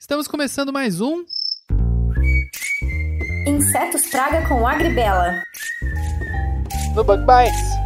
Estamos começando mais um Insetos Praga com Agribela. no Bug Bites.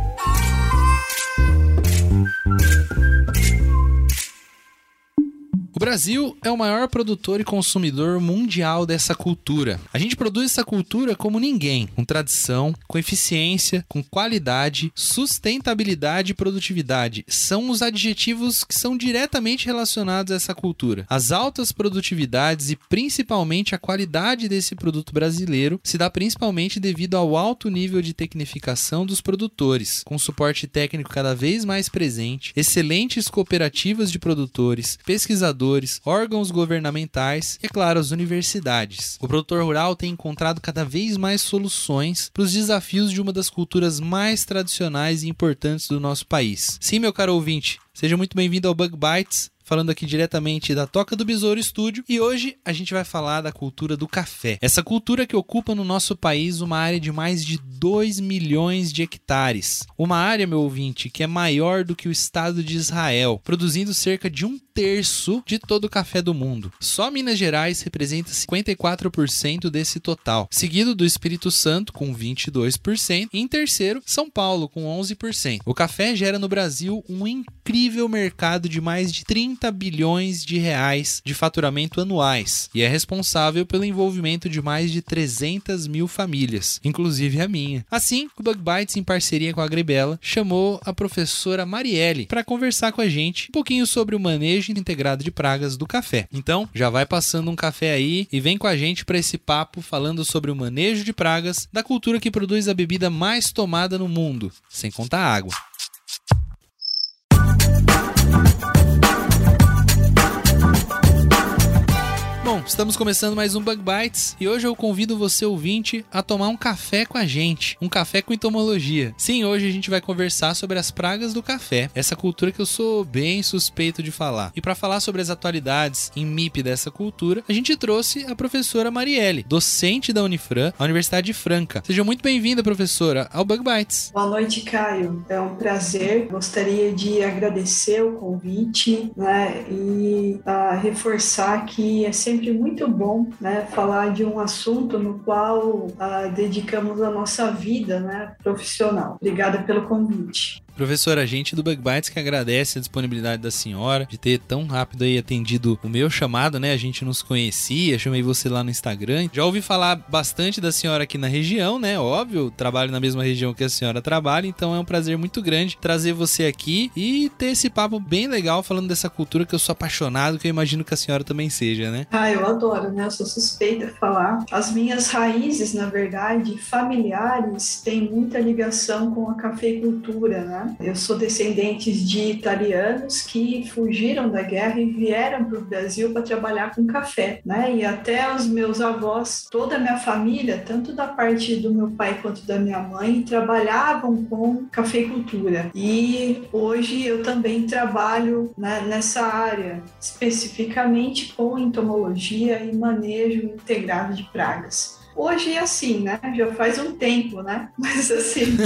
Brasil é o maior produtor e consumidor mundial dessa cultura. A gente produz essa cultura como ninguém, com tradição, com eficiência, com qualidade, sustentabilidade e produtividade. São os adjetivos que são diretamente relacionados a essa cultura. As altas produtividades e principalmente a qualidade desse produto brasileiro se dá principalmente devido ao alto nível de tecnificação dos produtores, com suporte técnico cada vez mais presente, excelentes cooperativas de produtores, pesquisadores, órgãos governamentais e, claro, as universidades. O produtor rural tem encontrado cada vez mais soluções para os desafios de uma das culturas mais tradicionais e importantes do nosso país. Sim, meu caro ouvinte, seja muito bem-vindo ao Bug Bites. Falando aqui diretamente da Toca do Besouro Estúdio e hoje a gente vai falar da cultura do café. Essa cultura que ocupa no nosso país uma área de mais de 2 milhões de hectares. Uma área, meu ouvinte, que é maior do que o estado de Israel, produzindo cerca de um terço de todo o café do mundo. Só Minas Gerais representa 54% desse total, seguido do Espírito Santo com 22% e em terceiro São Paulo com 11%. O café gera no Brasil um incrível mercado de mais de 30 bilhões de reais de faturamento anuais e é responsável pelo envolvimento de mais de 300 mil famílias, inclusive a minha. Assim, o Bug Bites, em parceria com a Agribela, chamou a professora Marielle para conversar com a gente um pouquinho sobre o manejo integrado de pragas do café. Então, já vai passando um café aí e vem com a gente para esse papo falando sobre o manejo de pragas da cultura que produz a bebida mais tomada no mundo, sem contar água. Bom, estamos começando mais um Bug Bites e hoje eu convido você ouvinte a tomar um café com a gente, um café com entomologia. Sim, hoje a gente vai conversar sobre as pragas do café, essa cultura que eu sou bem suspeito de falar. E para falar sobre as atualidades em MIP dessa cultura, a gente trouxe a professora Marielle, docente da Unifran, a Universidade de Franca. Seja muito bem-vinda, professora, ao Bug Bites. Boa noite, Caio. É um prazer. Gostaria de agradecer o convite né, e uh, reforçar que é sempre muito bom né, falar de um assunto no qual uh, dedicamos a nossa vida né, profissional. Obrigada pelo convite. Professora, a gente do Bug Bites que agradece a disponibilidade da senhora de ter tão rápido aí atendido o meu chamado, né? A gente nos conhecia, chamei você lá no Instagram. Já ouvi falar bastante da senhora aqui na região, né? Óbvio, trabalho na mesma região que a senhora trabalha, então é um prazer muito grande trazer você aqui e ter esse papo bem legal falando dessa cultura que eu sou apaixonado, que eu imagino que a senhora também seja, né? Ah, eu adoro, né? Eu sou suspeita de falar. As minhas raízes, na verdade, familiares, têm muita ligação com a cafeicultura, né? Eu sou descendente de italianos que fugiram da guerra e vieram para o Brasil para trabalhar com café, né? E até os meus avós, toda a minha família, tanto da parte do meu pai quanto da minha mãe, trabalhavam com cafeicultura. E hoje eu também trabalho né, nessa área, especificamente com entomologia e manejo integrado de pragas. Hoje é assim, né? Já faz um tempo, né? Mas assim.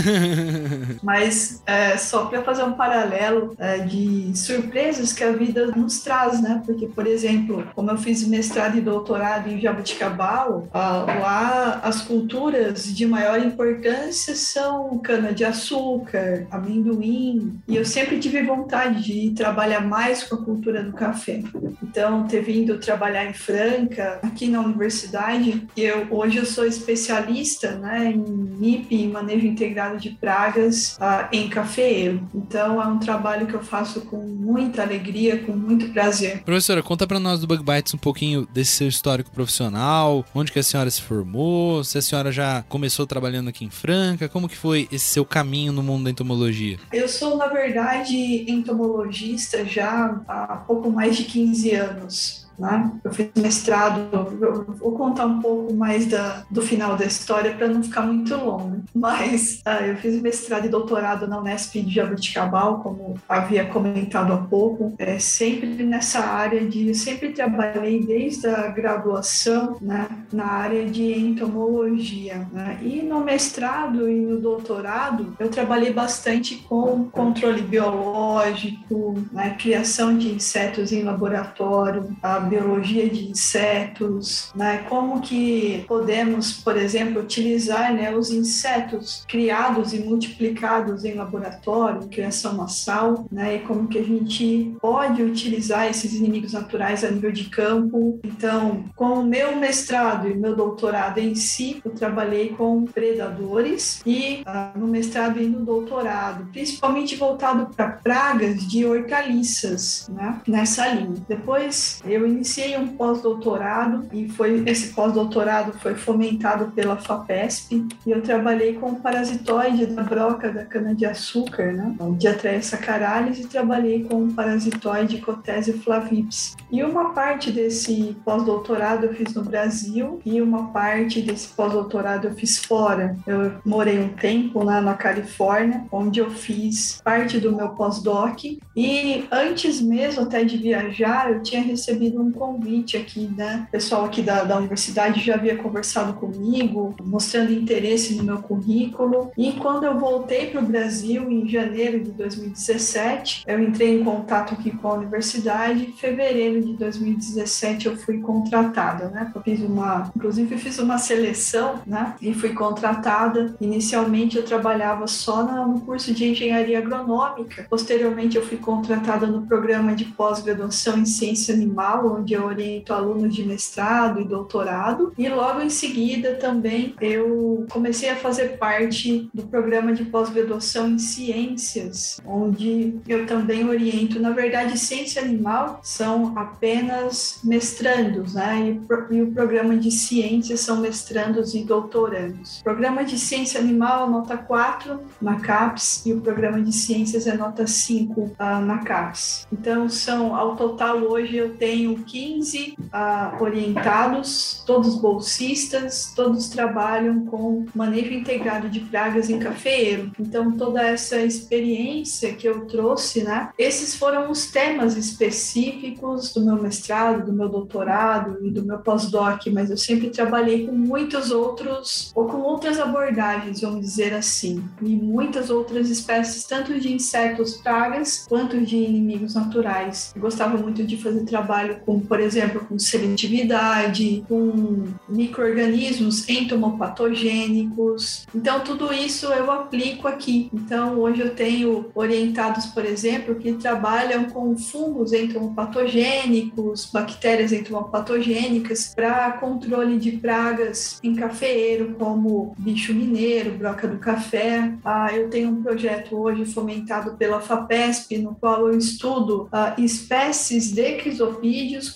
mas é, só para fazer um paralelo é, de surpresas que a vida nos traz, né? Porque, por exemplo, como eu fiz mestrado e doutorado em Jabuticabal, lá as culturas de maior importância são cana-de-açúcar, amendoim, e eu sempre tive vontade de trabalhar mais com a cultura do café. Então, ter vindo trabalhar em Franca, aqui na universidade, eu hoje eu sou especialista né, em MIP, em manejo integrado de pragas uh, em cafeeiro. Então é um trabalho que eu faço com muita alegria, com muito prazer. Professora, conta para nós do Bug Bites um pouquinho desse seu histórico profissional, onde que a senhora se formou, se a senhora já começou trabalhando aqui em Franca, como que foi esse seu caminho no mundo da entomologia? Eu sou, na verdade, entomologista já há pouco mais de 15 anos. Né? Eu fiz mestrado, eu vou contar um pouco mais da, do final da história para não ficar muito longo, mas uh, eu fiz mestrado e doutorado na Unesp de Jabuticabal, como havia comentado há pouco, é, sempre nessa área de, sempre trabalhei desde a graduação né, na área de entomologia, né? e no mestrado e no doutorado eu trabalhei bastante com controle biológico, né, criação de insetos em laboratório, a biologia de insetos, né? Como que podemos, por exemplo, utilizar né, os insetos criados e multiplicados em laboratório, criação massal, né? E como que a gente pode utilizar esses inimigos naturais a nível de campo. Então, com o meu mestrado e meu doutorado em si, eu trabalhei com predadores e uh, no mestrado e no doutorado, principalmente voltado para pragas de hortaliças, né? Nessa linha. Depois eu iniciei um pós-doutorado e foi esse pós-doutorado foi fomentado pela FAPESP e eu trabalhei com o parasitoide da broca da cana-de-açúcar, né? Diatreia sacaralis e trabalhei com o parasitoide Cotese flavips. E uma parte desse pós-doutorado eu fiz no Brasil e uma parte desse pós-doutorado eu fiz fora. Eu morei um tempo lá na Califórnia, onde eu fiz parte do meu pós-doc e antes mesmo até de viajar, eu tinha recebido um convite aqui, né? O pessoal aqui da, da universidade já havia conversado comigo, mostrando interesse no meu currículo. E quando eu voltei para o Brasil em janeiro de 2017, eu entrei em contato aqui com a universidade. Em fevereiro de 2017 eu fui contratada, né? Eu fiz uma, inclusive fiz uma seleção, né? E fui contratada. Inicialmente eu trabalhava só no curso de engenharia agronômica. Posteriormente eu fui contratada no programa de pós-graduação em ciência animal, onde eu oriento alunos de mestrado e doutorado. E logo em seguida também eu comecei a fazer parte do programa de pós-graduação em ciências, onde eu também oriento. Na verdade, ciência animal são apenas mestrandos, né? E, o programa de ciências são mestrandos e doutorandos. O programa de ciência animal, nota 4 na CAPES, e o programa de ciências é nota 5 uh, na CAPES. Então, são, ao total, hoje eu tenho 15 uh, orientados, todos bolsistas, todos trabalham com manejo integrado de pragas em cafeeiro. Então, toda essa experiência que eu trouxe, né? Esses foram os temas específicos do meu mestrado, do meu doutorado e do meu pós-doc, mas eu sempre trabalhei com muitos outros, ou com outras abordagens, vamos dizer assim, e muitas outras espécies, tanto de insetos pragas quanto de inimigos naturais. Eu gostava muito de fazer trabalho com, por exemplo, com seletividade, com micro-organismos entomopatogênicos. Então, tudo isso eu aplico aqui. Então, hoje eu tenho orientados, por exemplo, que trabalham com fungos entomopatogênicos, bactérias entomopatogênicas para controle de pragas em cafeeiro, como bicho mineiro, broca do café. Ah, eu tenho um projeto hoje fomentado pela FAPESP, no qual eu estudo ah, espécies de crisopídeos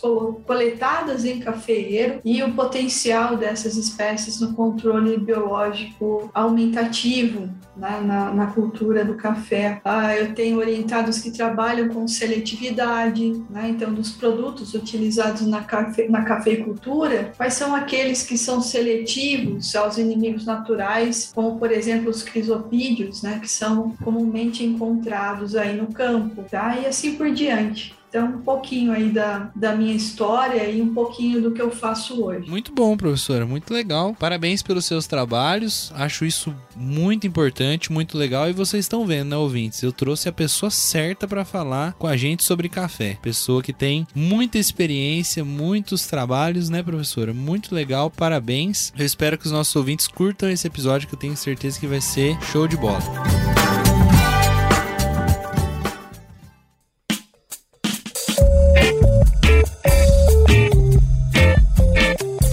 coletadas em cafeeiro e o potencial dessas espécies no controle biológico aumentativo né, na, na, cultura do café. Ah, eu tenho orientados que trabalham com seletividade, né, então dos produtos utilizados na, cafe, na cafeicultura, quais são aqueles que são seletivos aos inimigos naturais, como por exemplo os crisopídeos, né, que são comumente encontrados aí no campo, tá? e assim por diante. Então, um pouquinho aí da, da minha história e um pouquinho do que eu faço hoje. Muito bom, professora, muito legal. Parabéns pelos seus trabalhos. Acho isso muito importante, muito legal. E vocês estão vendo, né, ouvintes? Eu trouxe a pessoa certa para falar com a gente sobre café. Pessoa que tem muita experiência, muitos trabalhos, né, professora? Muito legal, parabéns. Eu espero que os nossos ouvintes curtam esse episódio, que eu tenho certeza que vai ser show de bola.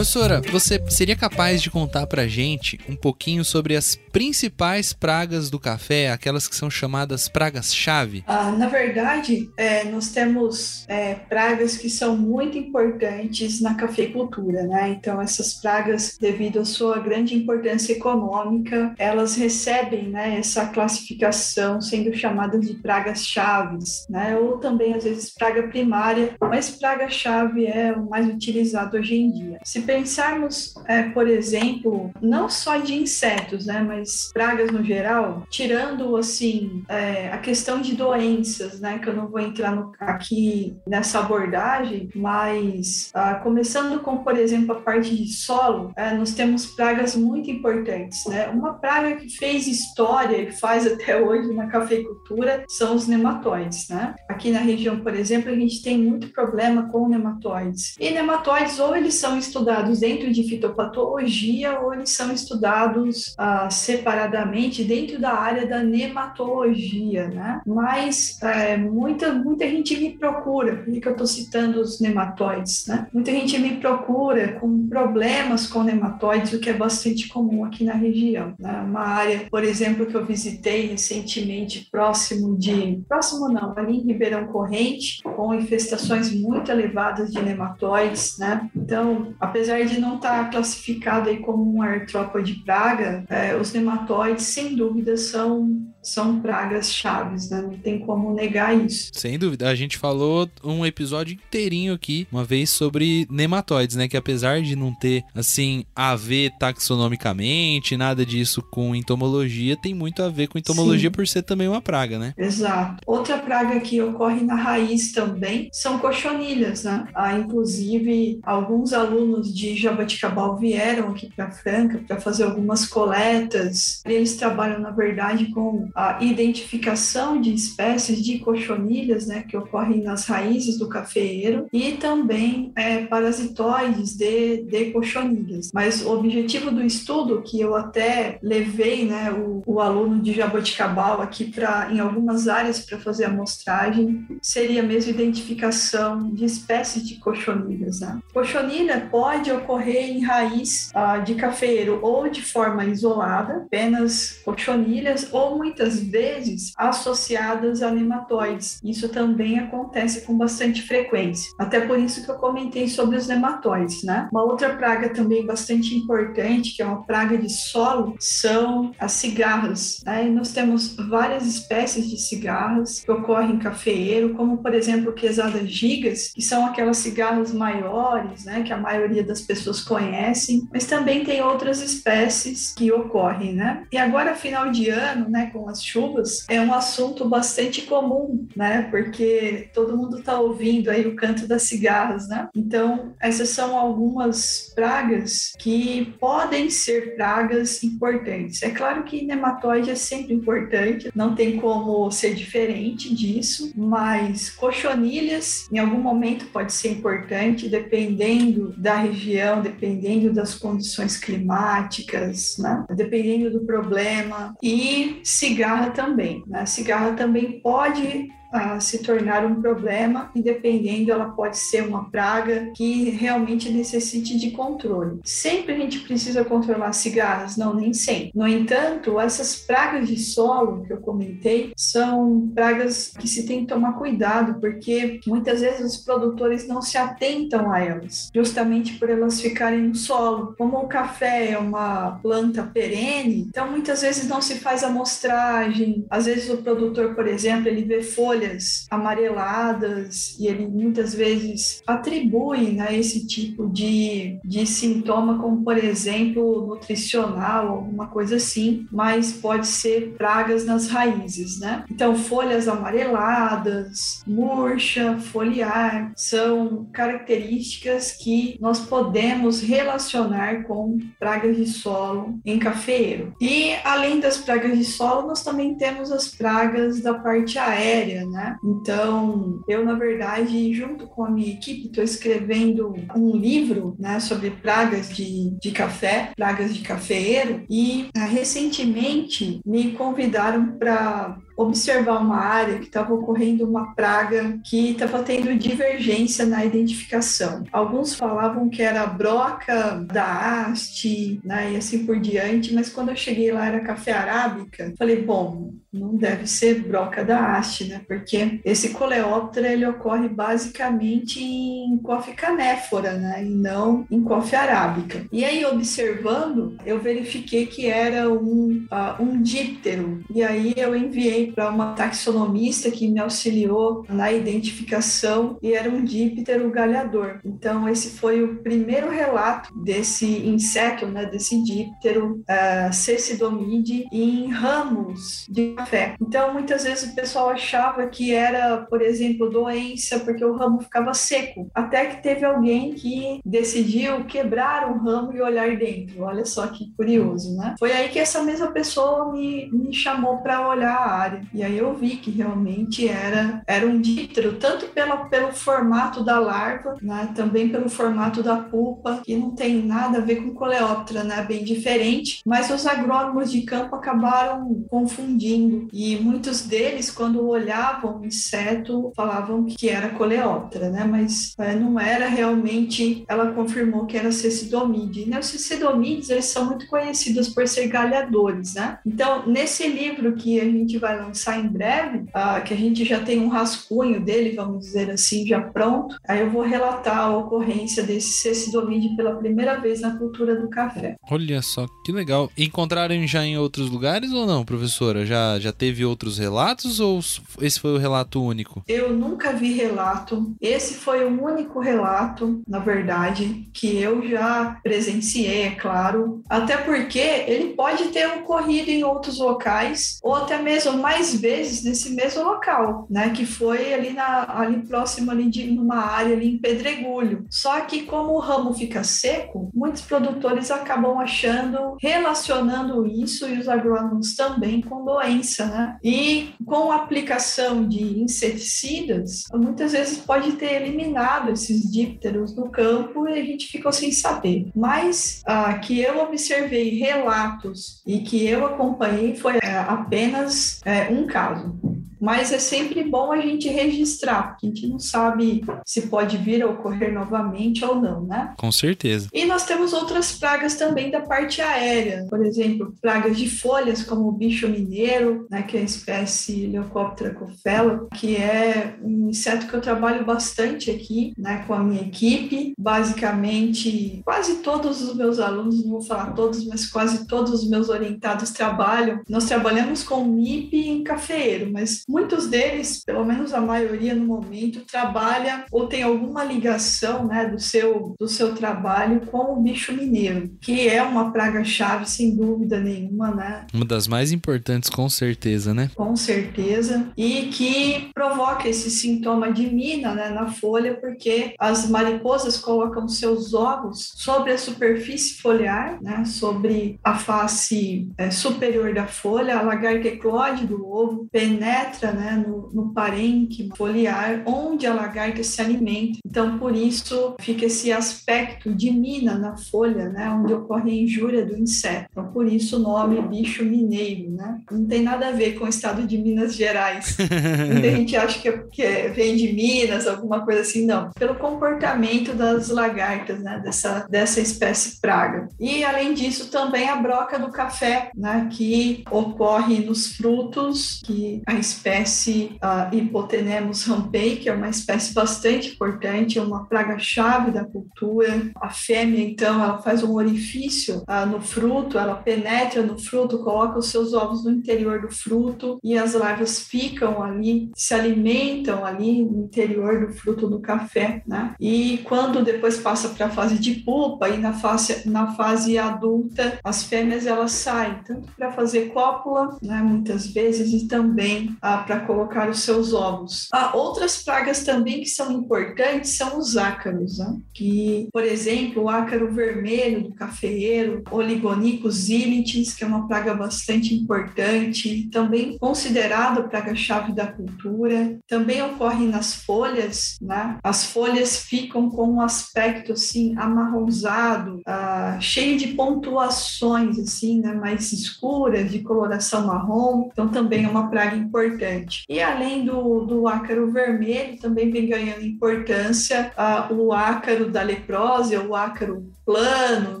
Professora, você seria capaz de contar pra gente um pouquinho sobre as principais pragas do café, aquelas que são chamadas pragas-chave? Ah, na verdade, é, nós temos é, pragas que são muito importantes na cafeicultura, né? Então, essas pragas, devido à sua grande importância econômica, elas recebem né, essa classificação sendo chamadas de pragas-chaves, né? Ou também, às vezes, praga primária, mas praga-chave é o mais utilizado hoje em dia. Se pensarmos, é, por exemplo, não só de insetos, né, mas pragas no geral, tirando assim é, a questão de doenças, né, que eu não vou entrar no, aqui nessa abordagem, mas ah, começando com, por exemplo, a parte de solo, é, nós temos pragas muito importantes, né? Uma praga que fez história e faz até hoje na cafeicultura são os nematóides, né? Aqui na região, por exemplo, a gente tem muito problema com nematóides. E nematóides ou eles são estudados dentro de fitopatologia ou eles são estudados ah, separadamente dentro da área da nematologia, né? Mas é, muita, muita gente me procura, por que eu estou citando os nematóides, né? Muita gente me procura com problemas com nematóides, o que é bastante comum aqui na região. Né? Uma área, por exemplo, que eu visitei recentemente próximo de... Próximo não, ali em Ribeirão Corrente, com infestações muito elevadas de nematóides, né? Então, apesar de não estar tá classificado aí como um artrópode praga, é, os nematóides, sem dúvida, são são pragas chaves, né? Não tem como negar isso. Sem dúvida. A gente falou um episódio inteirinho aqui, uma vez, sobre nematóides, né? Que apesar de não ter, assim, a ver taxonomicamente, nada disso com entomologia, tem muito a ver com entomologia Sim. por ser também uma praga, né? Exato. Outra praga que ocorre na raiz também são cochonilhas, né? Ah, inclusive, alguns alunos de Jaboticabal vieram aqui para Franca para fazer algumas coletas. Eles trabalham, na verdade, com a identificação de espécies de cochonilhas, né, que ocorrem nas raízes do cafeeiro, e também é, parasitoides de, de cochonilhas. Mas o objetivo do estudo, que eu até levei né, o, o aluno de jaboticabal aqui para em algumas áreas para fazer a amostragem, seria mesmo identificação de espécies de cochonilhas. Né? Cochonilha pode ocorrer em raiz ah, de cafeeiro ou de forma isolada, apenas cochonilhas, ou muitas vezes associadas a nematóides. Isso também acontece com bastante frequência. Até por isso que eu comentei sobre os nematóides, né? Uma outra praga também bastante importante, que é uma praga de solo, são as cigarras. Né? E nós temos várias espécies de cigarras que ocorrem em cafeeiro, como por exemplo quesadas gigas, que são aquelas cigarras maiores, né? Que a maioria das pessoas conhecem, mas também tem outras espécies que ocorrem, né? E agora final de ano, né? Com as chuvas, é um assunto bastante comum, né? Porque todo mundo está ouvindo aí o canto das cigarras, né? Então, essas são algumas pragas que podem ser pragas importantes. É claro que nematóide é sempre importante, não tem como ser diferente disso, mas cochonilhas em algum momento pode ser importante, dependendo da região, dependendo das condições climáticas, né? Dependendo do problema. E cigarra também. Né? Cigarra também pode a se tornar um problema e dependendo ela pode ser uma praga que realmente necessite de controle. Sempre a gente precisa controlar cigarras? Não, nem sempre. No entanto, essas pragas de solo que eu comentei são pragas que se tem que tomar cuidado porque muitas vezes os produtores não se atentam a elas, justamente por elas ficarem no solo. Como o café é uma planta perene, então muitas vezes não se faz amostragem. Às vezes o produtor, por exemplo, ele vê folhas folhas amareladas e ele muitas vezes atribui né, esse tipo de, de sintoma como, por exemplo, nutricional, alguma coisa assim, mas pode ser pragas nas raízes, né? Então, folhas amareladas, murcha, foliar, são características que nós podemos relacionar com pragas de solo em cafeeiro. E além das pragas de solo, nós também temos as pragas da parte aérea, né? Então, eu, na verdade, junto com a minha equipe, estou escrevendo um livro, né, sobre pragas de, de café, pragas de cafeeiro, e uh, recentemente me convidaram para observar uma área que estava ocorrendo uma praga que estava tendo divergência na identificação. Alguns falavam que era broca da haste, né, e assim por diante, mas quando eu cheguei lá era café arábica. Falei, bom, não deve ser broca da haste, né? Porque esse coleóptero ele ocorre basicamente em coffee canéfora, né? E não em coffee arábica. E aí observando, eu verifiquei que era um uh, um díptero. E aí eu enviei para uma taxonomista que me auxiliou na identificação e era um díptero galhador. Então, esse foi o primeiro relato desse inseto, né, desse díptero uh, Cecidomide em ramos de café. Então, muitas vezes o pessoal achava que era, por exemplo, doença porque o ramo ficava seco. Até que teve alguém que decidiu quebrar um ramo e olhar dentro. Olha só que curioso, né? Foi aí que essa mesma pessoa me, me chamou para olhar a área. E aí eu vi que realmente era, era um díptero, tanto pela, pelo formato da larva, né? também pelo formato da pulpa, que não tem nada a ver com coleóptera, né? Bem diferente. Mas os agrônomos de campo acabaram confundindo. E muitos deles, quando olhavam o inseto, falavam que era coleóptera, né? Mas é, não era realmente, ela confirmou que era cecidomide. Né? Os cecidomídeos, eles são muito conhecidos por ser galhadores, né? Então, nesse livro que a gente vai lançar em breve, uh, que a gente já tem um rascunho dele, vamos dizer assim, já pronto, aí eu vou relatar a ocorrência desse cecidomide pela primeira vez na cultura do café. Olha só, que legal. Encontraram já em outros lugares ou não, professora? Já, já teve outros relatos ou esse foi o relato único? Eu nunca vi relato. Esse foi o único relato, na verdade, que eu já presenciei, é claro. Até porque ele pode ter ocorrido em outros locais ou até mesmo mais vezes nesse mesmo local, né? Que foi ali, na, ali próximo ali de numa área ali em Pedregulho. Só que como o ramo fica seco, muitos produtores acabam achando, relacionando isso e os agrônomos também com doença, né? E com a aplicação de inseticidas, muitas vezes pode ter eliminado esses dípteros do campo e a gente ficou sem saber. Mas ah, que eu observei relatos e que eu acompanhei foi é, apenas é, um caso mas é sempre bom a gente registrar, porque a gente não sabe se pode vir a ocorrer novamente ou não, né? Com certeza. E nós temos outras pragas também da parte aérea, por exemplo, pragas de folhas, como o bicho mineiro, né, que é a espécie Leucoptera cofela, que é um inseto que eu trabalho bastante aqui, né, com a minha equipe. Basicamente, quase todos os meus alunos, não vou falar todos, mas quase todos os meus orientados trabalham. Nós trabalhamos com MIP em cafeeiro, mas Muitos deles, pelo menos a maioria no momento, trabalha ou tem alguma ligação né, do, seu, do seu trabalho com o bicho mineiro, que é uma praga-chave, sem dúvida nenhuma, né? Uma das mais importantes, com certeza, né? Com certeza. E que provoca esse sintoma de mina né, na folha, porque as mariposas colocam seus ovos sobre a superfície foliar, né, sobre a face é, superior da folha, a lagarta eclode do ovo, penetra entra né, no, no parênquima foliar, onde a lagarta se alimenta. Então, por isso, fica esse aspecto de mina na folha, né, onde ocorre a injúria do inseto. Então, por isso o nome bicho mineiro. Né? Não tem nada a ver com o estado de Minas Gerais. Muita gente acha que, é, que é, vem de Minas, alguma coisa assim. Não. Pelo comportamento das lagartas, né, dessa, dessa espécie praga. E, além disso, também a broca do café, né, que ocorre nos frutos, que a espécie espécie uh, Hipotenemus rampei, que é uma espécie bastante importante, é uma praga-chave da cultura. A fêmea, então, ela faz um orifício uh, no fruto, ela penetra no fruto, coloca os seus ovos no interior do fruto e as larvas ficam ali, se alimentam ali no interior do fruto do café, né? E quando depois passa para a fase de pupa e na fase, na fase adulta, as fêmeas elas saem tanto para fazer cópula, né, muitas vezes, e também para colocar os seus ovos. Há outras pragas também que são importantes são os ácaros, né? que, por exemplo, o ácaro vermelho do cafeeiro, Oligonicus ilitens, que é uma praga bastante importante, também considerado praga-chave da cultura, também ocorre nas folhas, né? As folhas ficam com um aspecto assim amarronzado, ah, cheio de pontuações assim, né? Mais escuras, de coloração marrom, então também é uma praga importante E além do, do ácaro vermelho, também vem ganhando importância uh, o ácaro da leprose, o ácaro plano,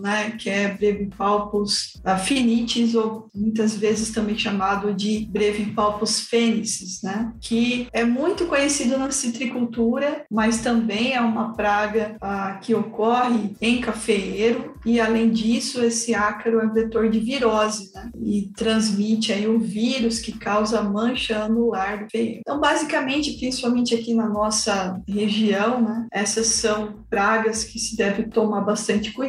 né, que é Brevipalpus finitis, ou muitas vezes também chamado de Brevipalpus fênices, né, que é muito conhecido na citricultura, mas também é uma praga ah, que ocorre em cafeeiro, e além disso, esse ácaro é vetor de virose, né, e transmite aí o vírus que causa mancha anular do feio. Então, basicamente, principalmente aqui na nossa região, né, essas são pragas que se deve tomar bastante cuidado.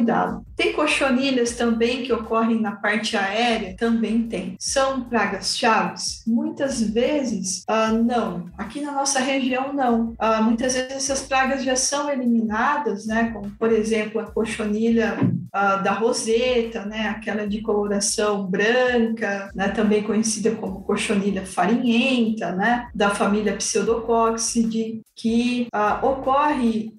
Tem cochonilhas também que ocorrem na parte aérea? Também tem. São pragas chaves? Muitas vezes, uh, não. Aqui na nossa região, não. Uh, muitas vezes essas pragas já são eliminadas, né? Como, por exemplo, a cochonilha uh, da roseta, né? Aquela de coloração branca, né? Também conhecida como cochonilha farinhenta, né? Da família Pseudococcidae, que ocorre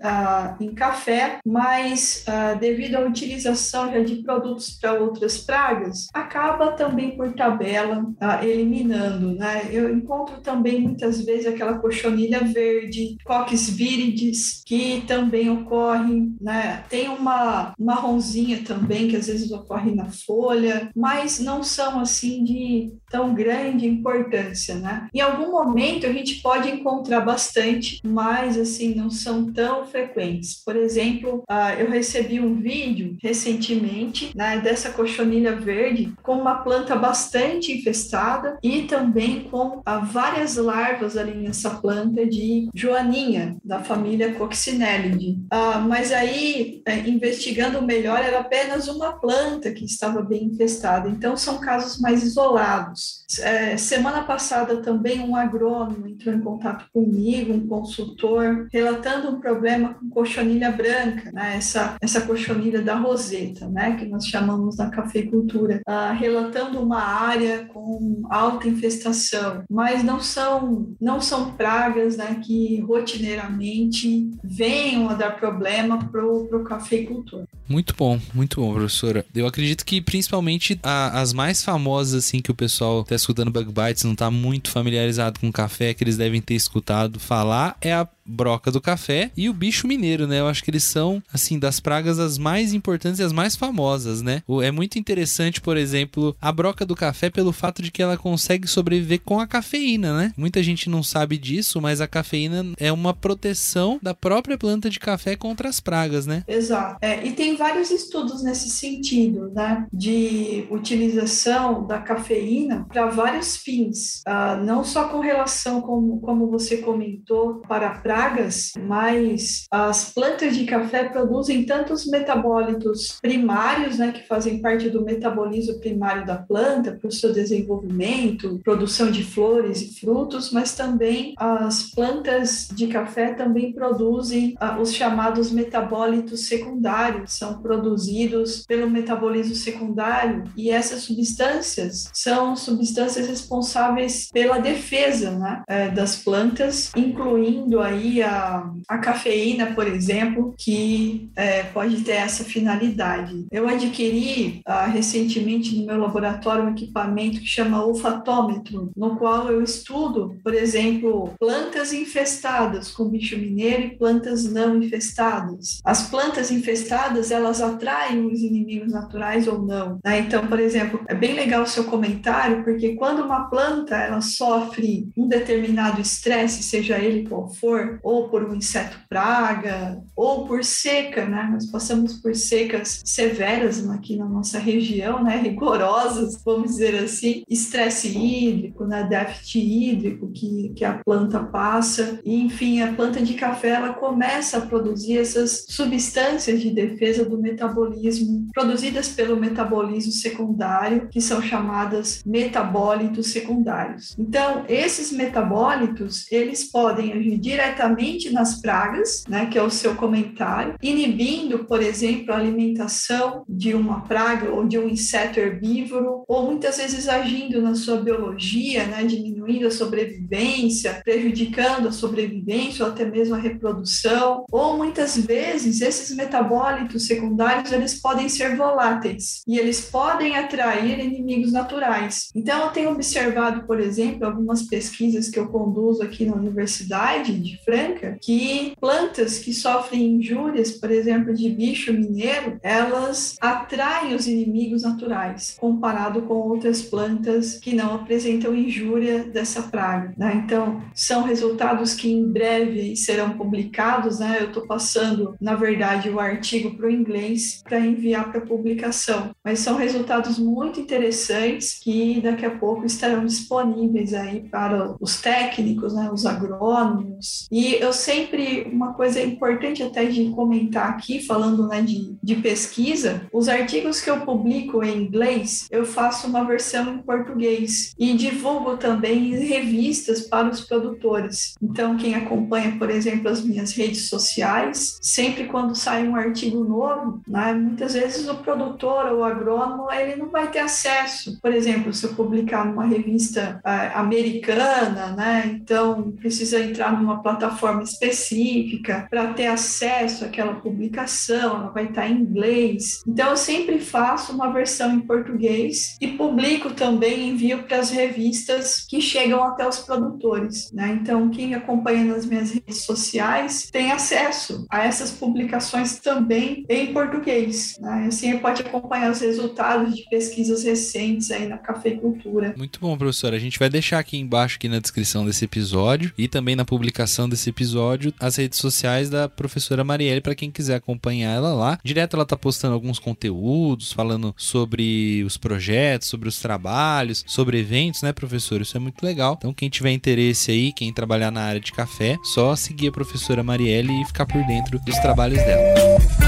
em café, mas devido à utilização já de produtos para outras pragas, acaba também por tabela eliminando, né? Eu encontro também muitas vezes aquela cochonilha verde, coques viridis, que também ocorre, né? Tem uma marronzinha também que às vezes ocorre na folha, mas não são assim de tão grande importância, né? Em algum momento a gente pode encontrar bastante, mas assim não são tão frequentes. Por exemplo, ah, eu recebi um vídeo recentemente né, dessa cochonilha verde com uma planta bastante infestada e também com ah, várias larvas ali nessa planta de joaninha da família Coccinellidae. Ah, mas aí, é, investigando melhor, era apenas uma planta que estava bem infestada. Então, são casos mais isolados. things É, semana passada também um agrônomo entrou em contato comigo, um consultor, relatando um problema com cochonilha branca, né? essa, essa cochonilha da roseta, né, que nós chamamos na cafeicultura, uh, relatando uma área com alta infestação, mas não são não são pragas, né, que rotineiramente venham a dar problema para o cafeicultor. Muito bom, muito bom, professora. Eu acredito que principalmente a, as mais famosas assim que o pessoal está escutando Bug Bites não está muito familiarizado com café que eles devem ter escutado falar é a broca do café e o bicho mineiro, né? Eu acho que eles são, assim, das pragas as mais importantes e as mais famosas, né? É muito interessante, por exemplo, a broca do café pelo fato de que ela consegue sobreviver com a cafeína, né? Muita gente não sabe disso, mas a cafeína é uma proteção da própria planta de café contra as pragas, né? Exato. É, e tem vários estudos nesse sentido, né? De utilização da cafeína para vários fins, uh, não só com relação, como, como você comentou, para a pragas, mas as plantas de café produzem tantos metabólitos primários, né, que fazem parte do metabolismo primário da planta para o seu desenvolvimento, produção de flores e frutos, mas também as plantas de café também produzem ah, os chamados metabólitos secundários, são produzidos pelo metabolismo secundário. E essas substâncias são substâncias responsáveis pela defesa né, eh, das plantas, incluindo aí aí a, a cafeína, por exemplo, que é, pode ter essa finalidade. Eu adquiri ah, recentemente no meu laboratório um equipamento que chama olfatômetro, no qual eu estudo, por exemplo, plantas infestadas com bicho mineiro e plantas não infestadas. As plantas infestadas, elas atraem os inimigos naturais ou não. Né? Então, por exemplo, é bem legal o seu comentário, porque quando uma planta ela sofre um determinado estresse, seja ele qual for, ou por um inseto praga, ou por seca, né? Nós passamos por secas severas aqui na nossa região, né? Rigorosas, vamos dizer assim, estresse hídrico, né? Déficit hídrico que, que a planta passa, e enfim, a planta de café ela começa a produzir essas substâncias de defesa do metabolismo, produzidas pelo metabolismo secundário, que são chamadas metabólitos secundários. Então, esses metabólitos, eles podem agir diretamente diretamente nas pragas, né, que é o seu comentário, inibindo, por exemplo, a alimentação de uma praga ou de um inseto herbívoro, ou muitas vezes agindo na sua biologia, né, diminuindo a sobrevivência, prejudicando a sobrevivência ou até mesmo a reprodução, ou muitas vezes esses metabólitos secundários eles podem ser voláteis e eles podem atrair inimigos naturais. Então eu tenho observado, por exemplo, algumas pesquisas que eu conduzo aqui na Universidade de Franca, que plantas que sofrem injúrias, por exemplo, de bicho mineiro, elas atraem os inimigos naturais, comparado com outras plantas que não apresentam injúria dessa praga. Né? Então, são resultados que em breve serão publicados. Né? Eu estou passando, na verdade, o artigo para o inglês para enviar para publicação, mas são resultados muito interessantes que daqui a pouco estarão disponíveis aí para os técnicos, né? os agrônomos. E eu sempre, uma coisa importante até de comentar aqui, falando né, de, de pesquisa, os artigos que eu publico em inglês, eu faço uma versão em português e divulgo também em revistas para os produtores. Então, quem acompanha, por exemplo, as minhas redes sociais, sempre quando sai um artigo novo, né, muitas vezes o produtor ou o agrônomo ele não vai ter acesso. Por exemplo, se eu publicar numa revista uh, americana, né, então precisa entrar numa plataforma específica para ter acesso àquela publicação, ela vai estar em inglês. Então, eu sempre faço uma versão em português e publico também, envio para as revistas que chegam até os produtores. Né? Então, quem acompanha nas minhas redes sociais tem acesso a essas publicações também em português. Né? Assim, pode acompanhar os resultados de pesquisas recentes aí na cafeicultura. Muito bom, professor. A gente vai deixar aqui embaixo, aqui na descrição desse episódio e também na publicação desse episódio, as redes sociais da professora Marielle, para quem quiser acompanhar ela lá. Direto ela tá postando alguns conteúdos, falando sobre os projetos, sobre os trabalhos, sobre eventos, né, professor? Isso é muito legal. Então, quem tiver interesse aí, quem trabalhar na área de café, só seguir a professora Marielle e ficar por dentro dos trabalhos dela.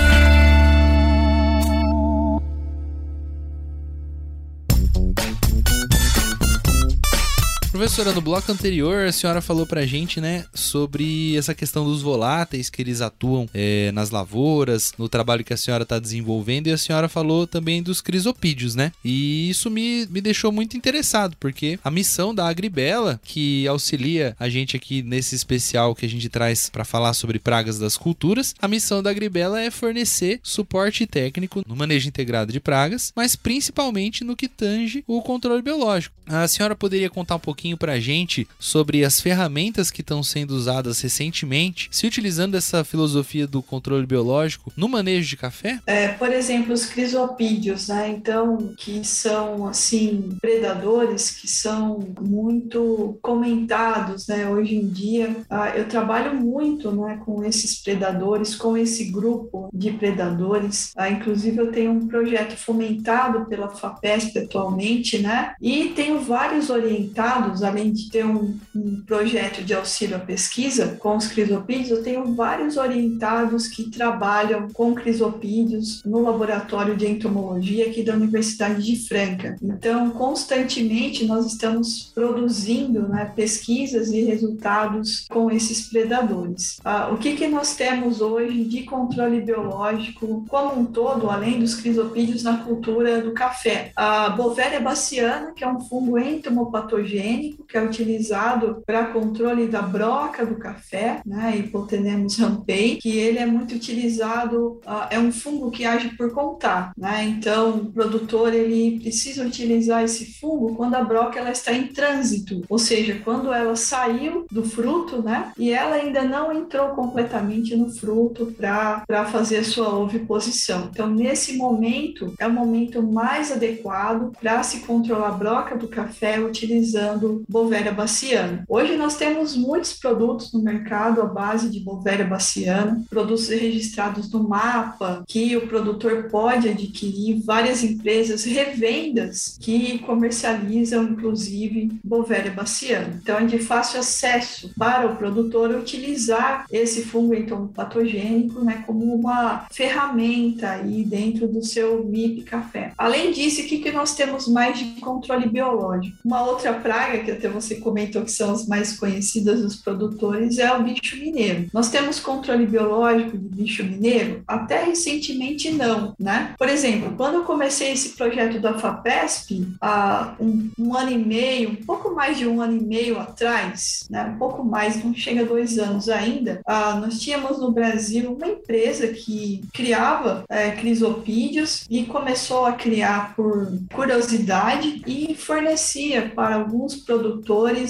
Professora, no bloco anterior a senhora falou pra gente, né, sobre essa questão dos voláteis que eles atuam é, nas lavouras, no trabalho que a senhora está desenvolvendo, e a senhora falou também dos crisopídeos, né? E isso me, me deixou muito interessado, porque a missão da Agribela, que auxilia a gente aqui nesse especial que a gente traz para falar sobre pragas das culturas, a missão da Agribela é fornecer suporte técnico no manejo integrado de pragas, mas principalmente no que tange o controle biológico. A senhora poderia contar um pouquinho pouquinho para a gente sobre as ferramentas que estão sendo usadas recentemente, se utilizando essa filosofia do controle biológico no manejo de café? É, por exemplo, os crisopídeos, né? Então, que são assim predadores que são muito comentados, né? Hoje em dia, ah, eu trabalho muito, né, com esses predadores, com esse grupo de predadores. Ah, inclusive, eu tenho um projeto fomentado pela Fapesp atualmente, né? E tenho vários orientados além de ter um, um, projeto de auxílio à pesquisa com os crisopídeos, eu tenho vários orientados que trabalham com crisopídeos no laboratório de entomologia aqui da Universidade de Franca. Então, constantemente nós estamos produzindo né, pesquisas e resultados com esses predadores. Ah, o que, que nós temos hoje de controle biológico como um todo, além dos crisopídeos na cultura do café? A Bovéria baciana, que é um fungo entomopatogênico, que é utilizado para controle da broca do café, né, Hipotenemus rampei, que ele é muito utilizado, uh, é um fungo que age por contato, né? Então, o produtor ele precisa utilizar esse fungo quando a broca ela está em trânsito, ou seja, quando ela saiu do fruto, né? E ela ainda não entrou completamente no fruto para fazer a sua oviposição. Então, nesse momento é o momento mais adequado para se controlar a broca do café utilizando Bovéria baciana. Hoje nós temos muitos produtos no mercado à base de Bovéria baciana, produtos registrados no mapa que o produtor pode adquirir, várias empresas revendas que comercializam inclusive Bovéria baciana. Então é de fácil acesso para o produtor utilizar esse fungo entomopatogênico né, como uma ferramenta aí dentro do seu MIP café. Além disso, o que, que nós temos mais de controle biológico? Uma outra praga que até você comentou que são as mais conhecidas dos produtores, é o bicho mineiro. Nós temos controle biológico de bicho mineiro? Até recentemente não, né? Por exemplo, quando eu comecei esse projeto da FAPESP, há um, um ano e meio, um pouco mais de um ano e meio atrás, né? Um pouco mais, não chega a dois anos ainda, ah, nós tínhamos no Brasil uma empresa que criava é, crisopídeos e começou a criar por curiosidade e fornecia para alguns produtores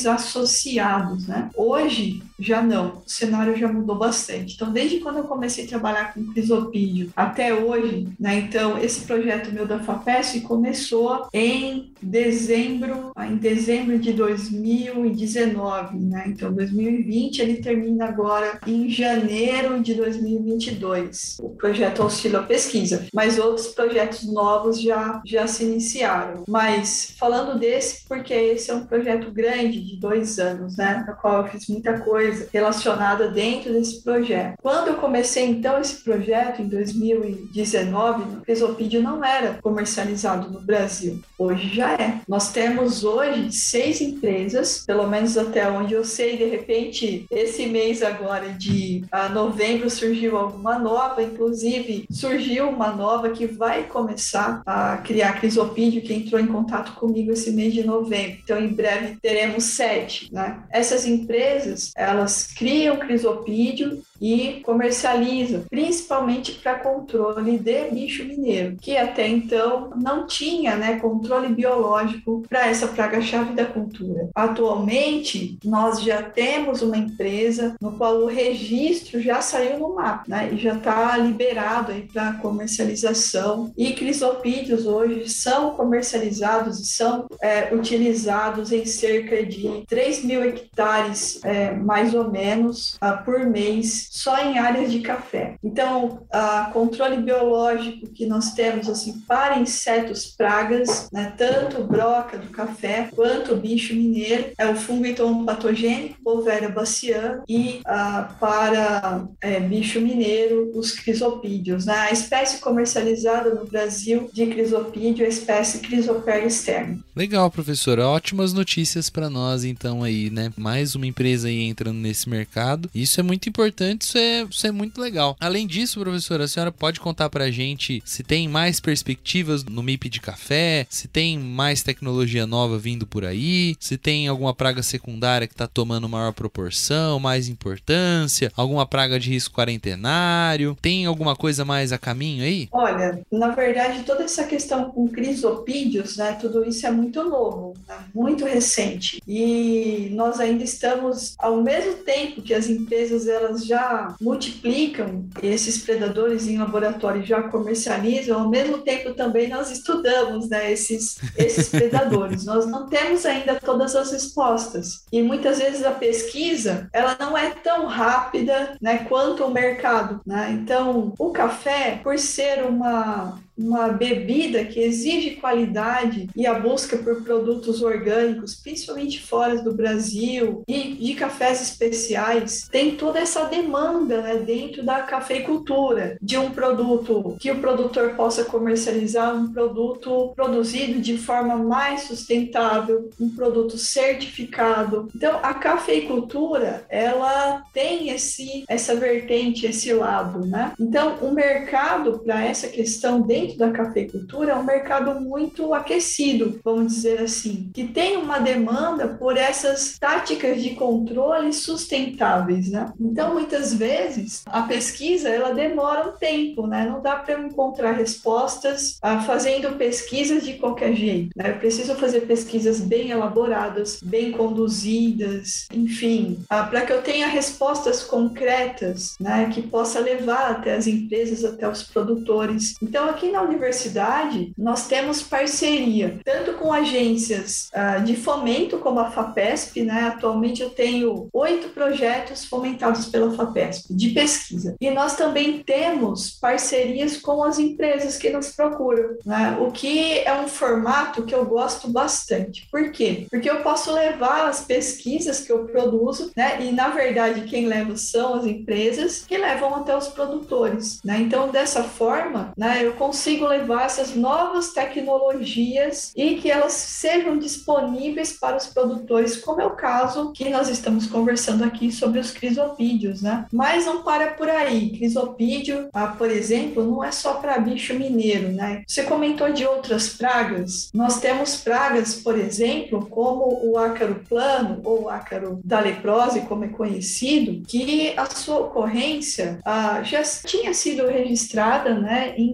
associados, né? Hoje já não, o cenário já mudou bastante. Então, desde quando eu comecei a trabalhar com crisopídio até hoje, né? Então, esse projeto meu da FAPESP começou em dezembro, em dezembro de 2019, né? Então, 2020 ele termina agora em janeiro de 2022. O projeto auxilia a pesquisa, mas outros projetos novos já já se iniciaram. Mas falando desse, porque esse é um projeto grande de dois anos, né? No qual eu fiz muita coisa relacionada dentro desse projeto. Quando eu comecei então esse projeto em 2019, o Crisopídio não era comercializado no Brasil. Hoje já é. Nós temos hoje seis empresas, pelo menos até onde eu sei, de repente, esse mês agora de novembro surgiu alguma nova, inclusive surgiu uma nova que vai começar a criar crisopídio, que entrou em contato comigo esse mês de novembro. Então, em breve teremos sete, né? Essas empresas, elas criam crisopídio e comercializa, principalmente para controle de bicho mineiro, que até então não tinha né, controle biológico para essa praga-chave da cultura. Atualmente, nós já temos uma empresa no qual o registro já saiu no mapa né, e já está liberado para comercialização. E crisopídeos hoje são comercializados e são é, utilizados em cerca de 3 mil hectares, é, mais ou menos, uh, por mês só em áreas de café. Então, o controle biológico que nós temos assim para insetos pragas, né, tanto broca do café quanto bicho mineiro, é o fungo patogênico, Bovéria baciana, e ah, para é, bicho mineiro, os crisopídeos. Né? A espécie comercializada no Brasil de crisopídeo é a espécie Crisopera externa. Legal, professora. Ótimas notícias para nós, então, aí, né? Mais uma empresa aí entrando nesse mercado. Isso é muito importante isso é, isso é muito legal. Além disso, professora, a senhora pode contar pra gente se tem mais perspectivas no MIP de café, se tem mais tecnologia nova vindo por aí, se tem alguma praga secundária que tá tomando maior proporção, mais importância, alguma praga de risco quarentenário, tem alguma coisa mais a caminho aí? Olha, na verdade, toda essa questão com crisopídeos, né, tudo isso é muito novo, né, muito recente. E nós ainda estamos, ao mesmo tempo que as empresas elas já multiplicam esses predadores em laboratório já comercializam, ao mesmo tempo também nós estudamos né, esses, esses predadores. nós não temos ainda todas as respostas. E muitas vezes a pesquisa ela não é tão rápida né, quanto o mercado. Né? Então, o café, por ser uma uma bebida que exige qualidade e a busca por produtos orgânicos, principalmente fora do Brasil, e de cafés especiais, tem toda essa demanda né, dentro da cafeicultura de um produto que o produtor possa comercializar, um produto produzido de forma mais sustentável, um produto certificado. Então, a cafeicultura, ela tem esse essa vertente, esse lado, né? Então, o mercado para essa questão dentro dentro da cafeicultura é um mercado muito aquecido, vamos dizer assim, que tem uma demanda por essas táticas de controle sustentáveis, né? Então, muitas vezes, a pesquisa ela demora um tempo, né? Não dá para encontrar respostas ah, fazendo pesquisas de qualquer jeito, né? Eu preciso fazer pesquisas bem elaboradas, bem conduzidas, enfim, ah, para que eu tenha respostas concretas, né? Que possa levar até as empresas, até os produtores. Então, aqui na universidade, nós temos parceria tanto com agências uh, de fomento, como a FAPESP, né? Atualmente eu tenho oito projetos fomentados pela FAPESP de pesquisa. E nós também temos parcerias com as empresas que nos procuram, né? O que é um formato que eu gosto bastante. Por quê? Porque eu posso levar as pesquisas que eu produzo, né? E na verdade quem leva são as empresas que levam até os produtores, né? Então dessa forma, né? Eu consigo consigo levar essas novas tecnologias e que elas sejam disponíveis para os produtores, como é o caso que nós estamos conversando aqui sobre os crisopídeos, né? Mas não para por aí. Crisopídeo, ah, por exemplo, não é só para bicho mineiro, né? Você comentou de outras pragas. Nós temos pragas, por exemplo, como o ácaro plano ou ácaro da leprose, como é conhecido, que a sua ocorrência ah, já tinha sido registrada, né, em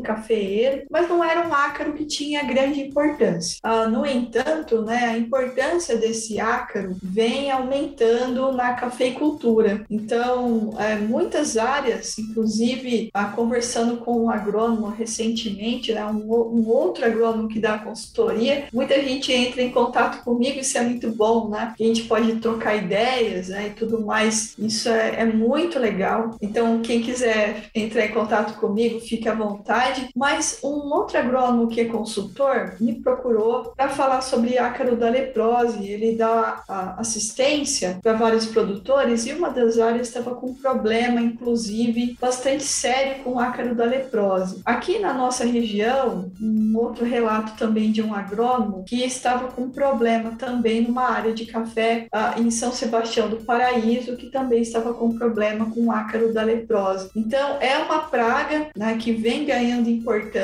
cafeeiro, mas não era um ácaro que tinha grande importância. Ah, no entanto, né, a importância desse ácaro vem aumentando na cafeicultura. Então, é, muitas áreas, inclusive ah, conversando com um agrônomo recentemente, né, um, um, outro agrônomo que dá consultoria, muita gente entra em contato comigo, isso é muito bom, né? A gente pode trocar ideias né, e tudo mais. Isso é, é muito legal. Então, quem quiser entrar em contato comigo, fique à vontade. Mas um outro agrônomo que é consultor me procurou para falar sobre ácaro da leprose. Ele dá assistência para vários produtores e uma das áreas estava com um problema, inclusive, bastante sério com ácaro da leprose. Aqui na nossa região, um outro relato também de um agrônomo que estava com um problema também numa área de café uh, em São Sebastião do Paraíso, que também estava com um problema com ácaro da leprose. Então, é uma praga né, que vem ganhando importância,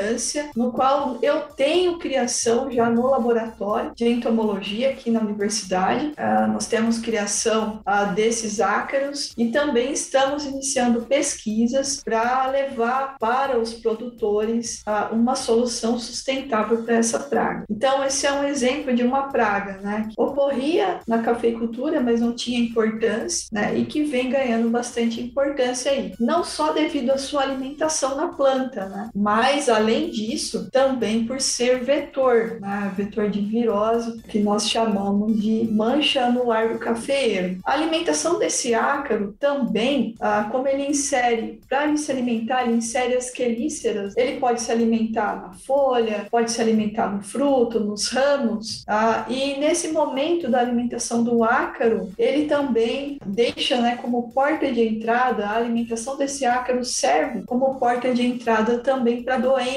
no qual eu tenho criação já no laboratório de entomologia aqui na universidade. Uh, nós temos criação uh, desses ácaros e também estamos iniciando pesquisas para levar para os produtores uh, uma solução sustentável para essa praga. Então, esse é um exemplo de uma praga né, que ocorria na cafeicultura, mas não tinha importância, né, e que vem ganhando bastante importância aí. Não só devido à sua alimentação na planta, né, mas além disso, também por ser vetor, né, vetor de virose, que nós chamamos de mancha anular do cafeeiro. A alimentação desse ácaro também, ah, como ele insere, para ele se alimentar, ele insere as quelíceras, ele pode se alimentar na folha, pode se alimentar no fruto, nos ramos, ah, e nesse momento da alimentação do ácaro, ele também deixa né, como porta de entrada, a alimentação desse ácaro serve como porta de entrada também para doenças,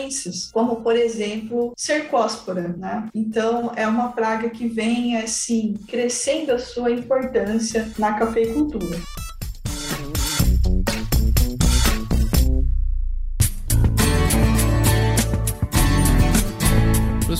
como por exemplo, cercóspora, né? Então é uma praga que vem assim crescendo a sua importância na cafeicultura.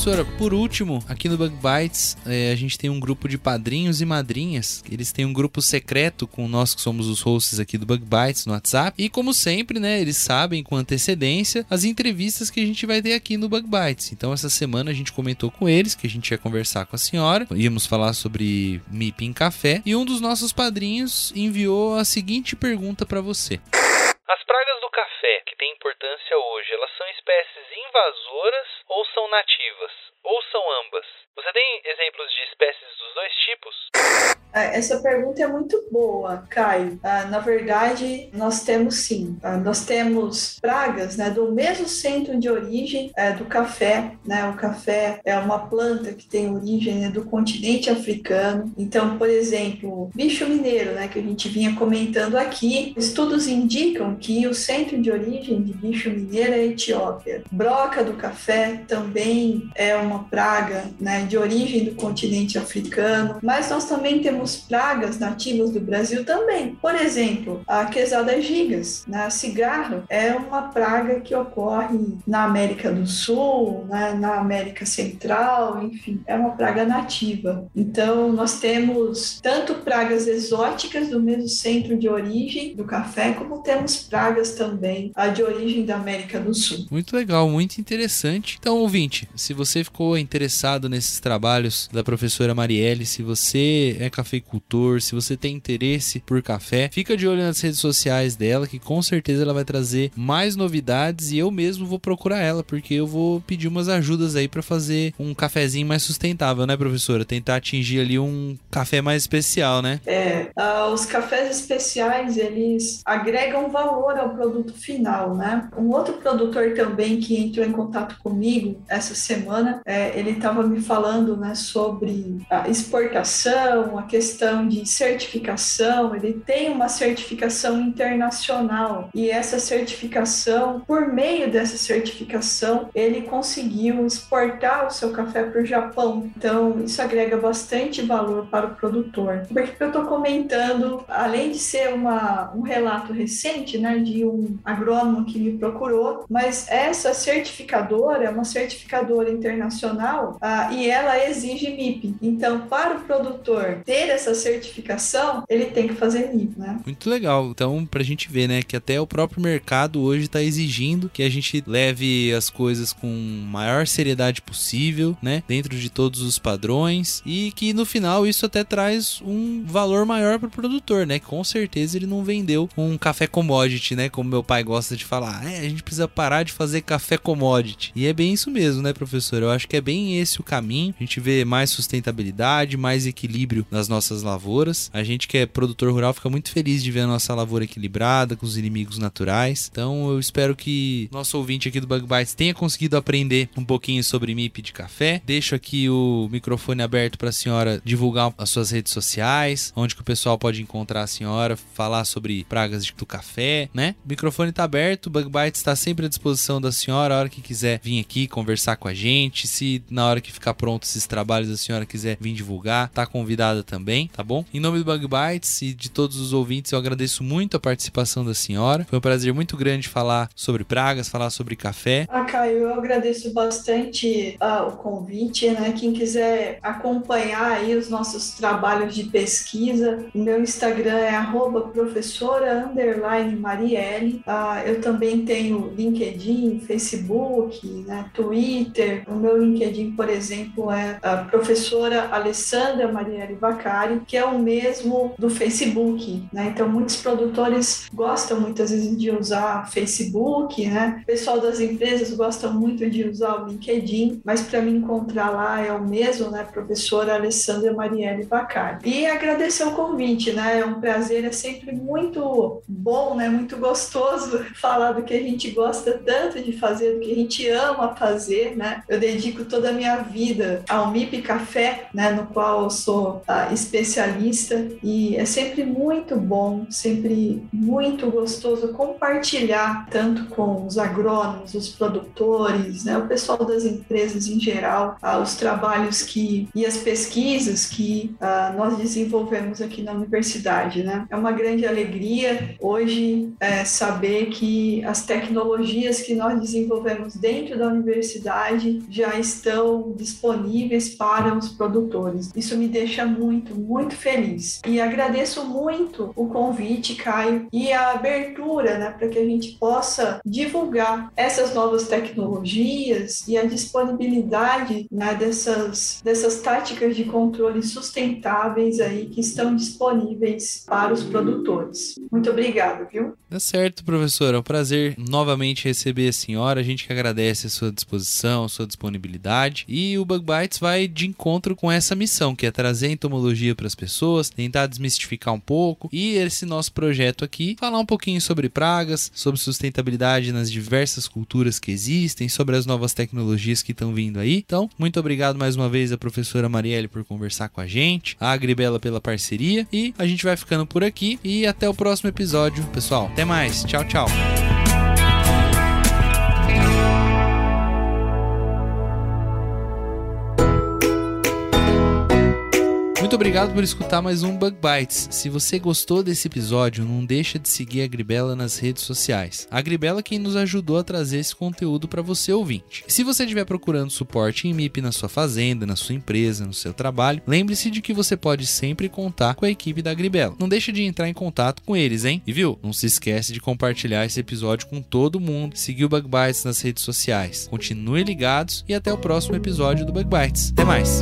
Professora, por último, aqui no Bug Bites, é, a gente tem um grupo de padrinhos e madrinhas. Eles têm um grupo secreto com nós que somos os hosts aqui do Bug Bites no WhatsApp. E como sempre, né, eles sabem com antecedência as entrevistas que a gente vai ter aqui no Bug Bites. Então, essa semana a gente comentou com eles que a gente ia conversar com a senhora, íamos falar sobre MIP em café. E um dos nossos padrinhos enviou a seguinte pergunta para você. As pragas do café, que têm importância elas são espécies invasoras ou são nativas? Ou são ambas? Você tem exemplos de espécies dos dois tipos? É, essa pergunta é muito boa, Caio. Ah, na verdade, nós temos sim. Ah, nós temos pragas né, do mesmo centro de origem é, do café. Né? O café é uma planta que tem origem né, do continente africano. Então, por exemplo, bicho mineiro, né, que a gente vinha comentando aqui, estudos indicam que o centro de origem de bicho mineiro é a Etiópia. Broca do café também é uma praga né, de origem do continente africano, mas nós também temos temos pragas nativas do Brasil também. Por exemplo, a quesada gigas, né? cigarro, é uma praga que ocorre na América do Sul, né? na América Central, enfim, é uma praga nativa. Então, nós temos tanto pragas exóticas do mesmo centro de origem do café, como temos pragas também de origem da América do Sul. Muito legal, muito interessante. Então, ouvinte, se você ficou interessado nesses trabalhos da professora Marielle, se você é café cafeicultor, se você tem interesse por café, fica de olho nas redes sociais dela, que com certeza ela vai trazer mais novidades e eu mesmo vou procurar ela, porque eu vou pedir umas ajudas aí para fazer um cafezinho mais sustentável, né, professora? Tentar atingir ali um café mais especial, né? É, uh, os cafés especiais, eles agregam valor ao produto final, né? Um outro produtor também que entrou em contato comigo essa semana, é, ele estava me falando né, sobre a exportação, a questão de certificação. Ele tem uma certificação internacional e essa certificação, por meio dessa certificação, ele conseguiu exportar o seu café para o Japão. Então, isso agrega bastante valor para o produtor. Por que eu estou comentando, além de ser uma, um relato recente né, de um agrônomo que me procurou, mas essa certificadora é uma certificadora internacional uh, e ela exige MIP. Então, para o produtor ter essa certificação, ele tem que fazer MIP, né? Muito legal. Então, para a gente ver, né, que até o próprio mercado hoje está exigindo que a gente leve as coisas com maior seriedade possível, né, dentro de todos os padrões e que no final isso até traz um valor maior para o produtor, né? Com certeza ele não vendeu um café commodity, né? Como meu pai gosta de falar. É, a gente precisa parar de fazer café commodity. E é bem isso mesmo, né, professor? Eu acho que é bem esse o caminho. A gente vê mais sustentabilidade, mais equilíbrio nas nossas lavouras. A gente que é produtor rural fica muito feliz de ver a nossa lavoura equilibrada, com os inimigos naturais. Então eu espero que nosso ouvinte aqui do Bug Bites tenha conseguido aprender um pouquinho sobre MIP de café. Deixo aqui o microfone aberto para a senhora divulgar as suas redes sociais, onde que o pessoal pode encontrar a senhora, falar sobre pragas do café, né? O microfone está aberto, o Bug Bites está sempre à disposição da senhora, a hora que quiser vir aqui conversar com a gente. Se na hora que ficar pronto esses trabalhos a senhora quiser vir divulgar, tá convidada também, tá bom? Em nome do Bug Bites e de todos os ouvintes, eu agradeço muito a participação da senhora. Foi um prazer muito grande falar sobre pragas, falar sobre café. Ah, Caio, eu agradeço bastante uh, o convite, né? Quem quiser acompanhar aí os nossos trabalhos de pesquisa, o meu Instagram é professora Marielle. Uh, eu também tenho LinkedIn, Facebook, né, Twitter. O meu LinkedIn, por exemplo, é a professora Alessandra Marielle Que é o mesmo do Facebook. Né? Então, muitos produtores gostam muitas vezes de usar Facebook, né? O pessoal das empresas gostam muito de usar o LinkedIn, mas para me encontrar lá é o mesmo, né? Professora Alessandra Marielle Bacari. E agradecer o convite, né? É um prazer, é sempre muito bom, né? Muito gostoso falar do que a gente gosta tanto de fazer, do que a gente ama fazer, né? Eu dedico toda a minha vida ao MIP Café, né? No qual eu sou uh, especialista e é sempre muito bom, sempre muito gostoso compartilhar tanto com os agrônomos, os produtores, né? O pessoal das empresas em geral, uh, os trabalhos que e as pesquisas que uh, nós desenvolvemos aqui na universidade, né? É uma grande alegria hoje é, saber que as tecnologias que nós desenvolvemos dentro da universidade já estão disponíveis para os produtores. Isso me deixa muito, muito feliz. E agradeço muito o convite, Caio, e a abertura, né, para que a gente possa divulgar essas novas tecnologias e a disponibilidade né, dessas, dessas táticas de controle sustentáveis aí que estão disponíveis para os produtores. Muito obrigado, viu? Tá certo, professor. É um prazer novamente receber a senhora. A gente que agradece a sua disposição, a sua disponibilidade. E o Bug Bites vai de encontro com essa missão, que é trazer entomologia para as pessoas, tentar desmistificar um pouco. E esse nosso projeto aqui, falar um pouquinho sobre pragas, sobre sustentabilidade nas diversas culturas que existem, sobre as novas tecnologias que estão vindo aí. Então, muito obrigado mais uma vez a professora Marielle por conversar com a gente, a Agribela pela parceria. E a gente vai ficando por aqui. E até o próximo episódio, pessoal. Até mais. Tchau, tchau. Muito obrigado por escutar mais um Bug Bites. Se você gostou desse episódio, não deixa de seguir a Gribela nas redes sociais. A Gribela é quem nos ajudou a trazer esse conteúdo para você ouvinte. Se você estiver procurando suporte em MIP na sua fazenda, na sua empresa, no seu trabalho, lembre-se de que você pode sempre contar com a equipe da Gribela. Não deixe de entrar em contato com eles, hein? E viu? Não se esquece de compartilhar esse episódio com todo mundo, seguir o Bug Bites nas redes sociais. Continue ligados e até o próximo episódio do Bug Bites. Até mais!